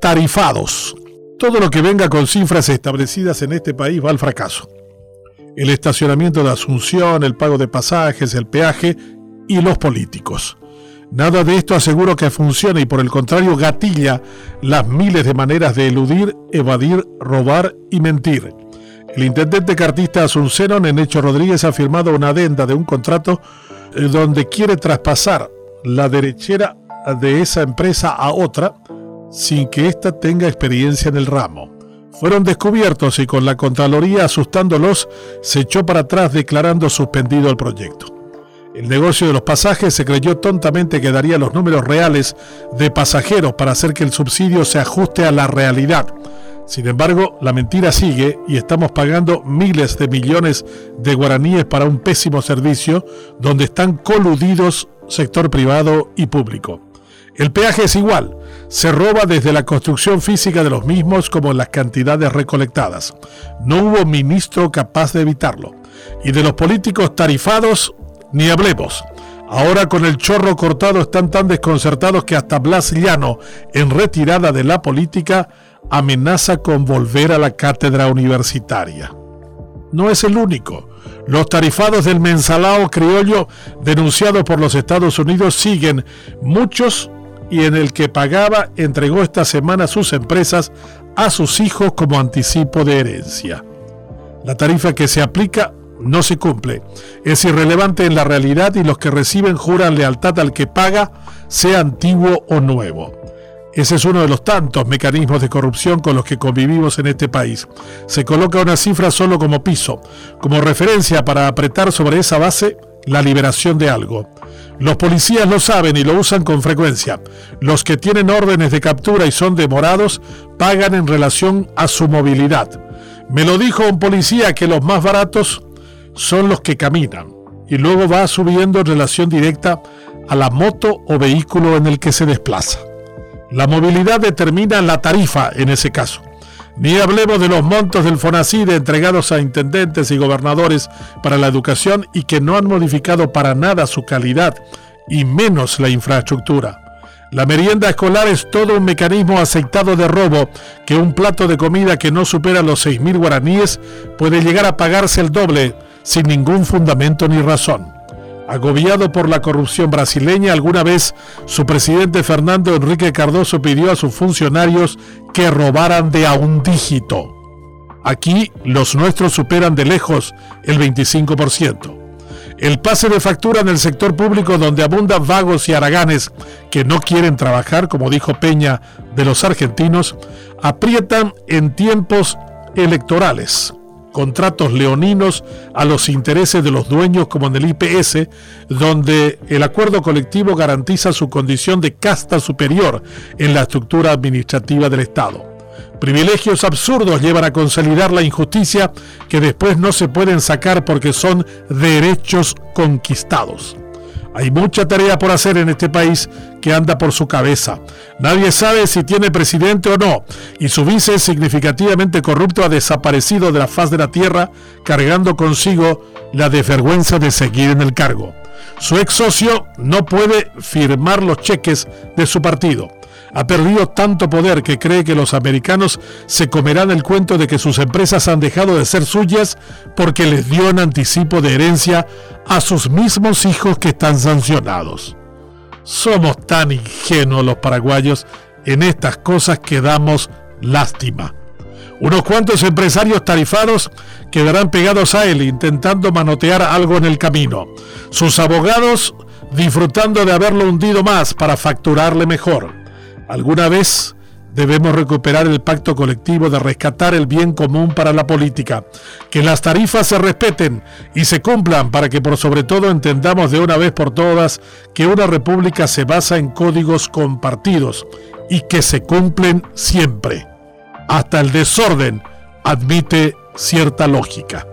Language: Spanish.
Tarifados. Todo lo que venga con cifras establecidas en este país va al fracaso. El estacionamiento de Asunción, el pago de pasajes, el peaje y los políticos. Nada de esto aseguro que funcione y por el contrario gatilla las miles de maneras de eludir, evadir, robar y mentir. El intendente cartista Asunceno, Nenecho Rodríguez, ha firmado una adenda de un contrato eh, donde quiere traspasar la derechera de esa empresa a otra sin que ésta tenga experiencia en el ramo. Fueron descubiertos y con la Contraloría asustándolos se echó para atrás declarando suspendido el proyecto. El negocio de los pasajes se creyó tontamente que daría los números reales de pasajeros para hacer que el subsidio se ajuste a la realidad. Sin embargo, la mentira sigue y estamos pagando miles de millones de guaraníes para un pésimo servicio donde están coludidos sector privado y público. El peaje es igual, se roba desde la construcción física de los mismos como las cantidades recolectadas. No hubo ministro capaz de evitarlo. Y de los políticos tarifados, ni hablemos. Ahora con el chorro cortado están tan desconcertados que hasta Blas Llano, en retirada de la política, amenaza con volver a la cátedra universitaria. No es el único. Los tarifados del mensalao criollo denunciados por los Estados Unidos siguen, muchos y en el que pagaba entregó esta semana sus empresas a sus hijos como anticipo de herencia. La tarifa que se aplica no se cumple. Es irrelevante en la realidad y los que reciben juran lealtad al que paga, sea antiguo o nuevo. Ese es uno de los tantos mecanismos de corrupción con los que convivimos en este país. Se coloca una cifra solo como piso, como referencia para apretar sobre esa base la liberación de algo. Los policías lo saben y lo usan con frecuencia. Los que tienen órdenes de captura y son demorados pagan en relación a su movilidad. Me lo dijo un policía que los más baratos son los que caminan y luego va subiendo en relación directa a la moto o vehículo en el que se desplaza. La movilidad determina la tarifa en ese caso. Ni hablemos de los montos del FONACIDE entregados a intendentes y gobernadores para la educación y que no han modificado para nada su calidad y menos la infraestructura. La merienda escolar es todo un mecanismo aceitado de robo que un plato de comida que no supera los 6.000 guaraníes puede llegar a pagarse el doble sin ningún fundamento ni razón. Agobiado por la corrupción brasileña, alguna vez su presidente Fernando Enrique Cardoso pidió a sus funcionarios que robaran de a un dígito. Aquí los nuestros superan de lejos el 25%. El pase de factura en el sector público donde abundan vagos y haraganes que no quieren trabajar, como dijo Peña de los argentinos, aprietan en tiempos electorales contratos leoninos a los intereses de los dueños como en el IPS, donde el acuerdo colectivo garantiza su condición de casta superior en la estructura administrativa del Estado. Privilegios absurdos llevan a consolidar la injusticia que después no se pueden sacar porque son derechos conquistados. Hay mucha tarea por hacer en este país que anda por su cabeza. Nadie sabe si tiene presidente o no, y su vice significativamente corrupto ha desaparecido de la faz de la tierra, cargando consigo la desvergüenza de seguir en el cargo. Su ex socio no puede firmar los cheques de su partido ha perdido tanto poder que cree que los americanos se comerán el cuento de que sus empresas han dejado de ser suyas porque les dio en anticipo de herencia a sus mismos hijos que están sancionados. Somos tan ingenuos los paraguayos en estas cosas que damos lástima. Unos cuantos empresarios tarifados quedarán pegados a él intentando manotear algo en el camino. Sus abogados disfrutando de haberlo hundido más para facturarle mejor. Alguna vez debemos recuperar el pacto colectivo de rescatar el bien común para la política, que las tarifas se respeten y se cumplan para que por sobre todo entendamos de una vez por todas que una república se basa en códigos compartidos y que se cumplen siempre. Hasta el desorden admite cierta lógica.